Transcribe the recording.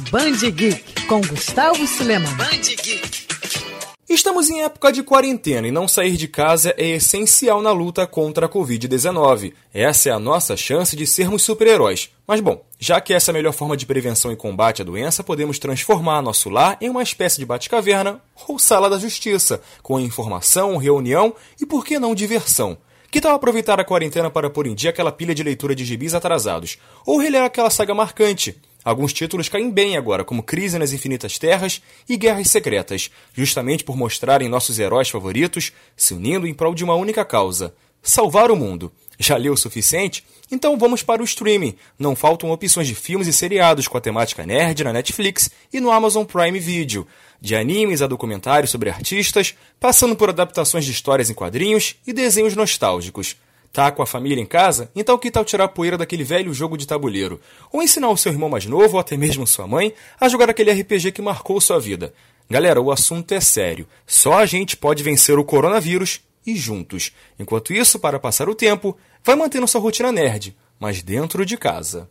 Band Geek com Gustavo Suleman. Band Geek. Estamos em época de quarentena e não sair de casa é essencial na luta contra a Covid-19. Essa é a nossa chance de sermos super-heróis. Mas bom, já que essa é a melhor forma de prevenção e combate à doença, podemos transformar nosso lar em uma espécie de bate-caverna ou sala da justiça, com informação, reunião e, por que não, diversão. Que tal aproveitar a quarentena para pôr em dia aquela pilha de leitura de gibis atrasados? Ou reler aquela saga marcante? Alguns títulos caem bem agora, como Crise nas Infinitas Terras e Guerras Secretas, justamente por mostrarem nossos heróis favoritos se unindo em prol de uma única causa: salvar o mundo. Já leu o suficiente? Então vamos para o streaming. Não faltam opções de filmes e seriados com a temática nerd na Netflix e no Amazon Prime Video. De animes a documentários sobre artistas, passando por adaptações de histórias em quadrinhos e desenhos nostálgicos. Tá com a família em casa? Então que tal tirar a poeira daquele velho jogo de tabuleiro? Ou ensinar o seu irmão mais novo, ou até mesmo sua mãe, a jogar aquele RPG que marcou sua vida? Galera, o assunto é sério. Só a gente pode vencer o coronavírus e juntos. Enquanto isso, para passar o tempo, vai mantendo sua rotina nerd, mas dentro de casa.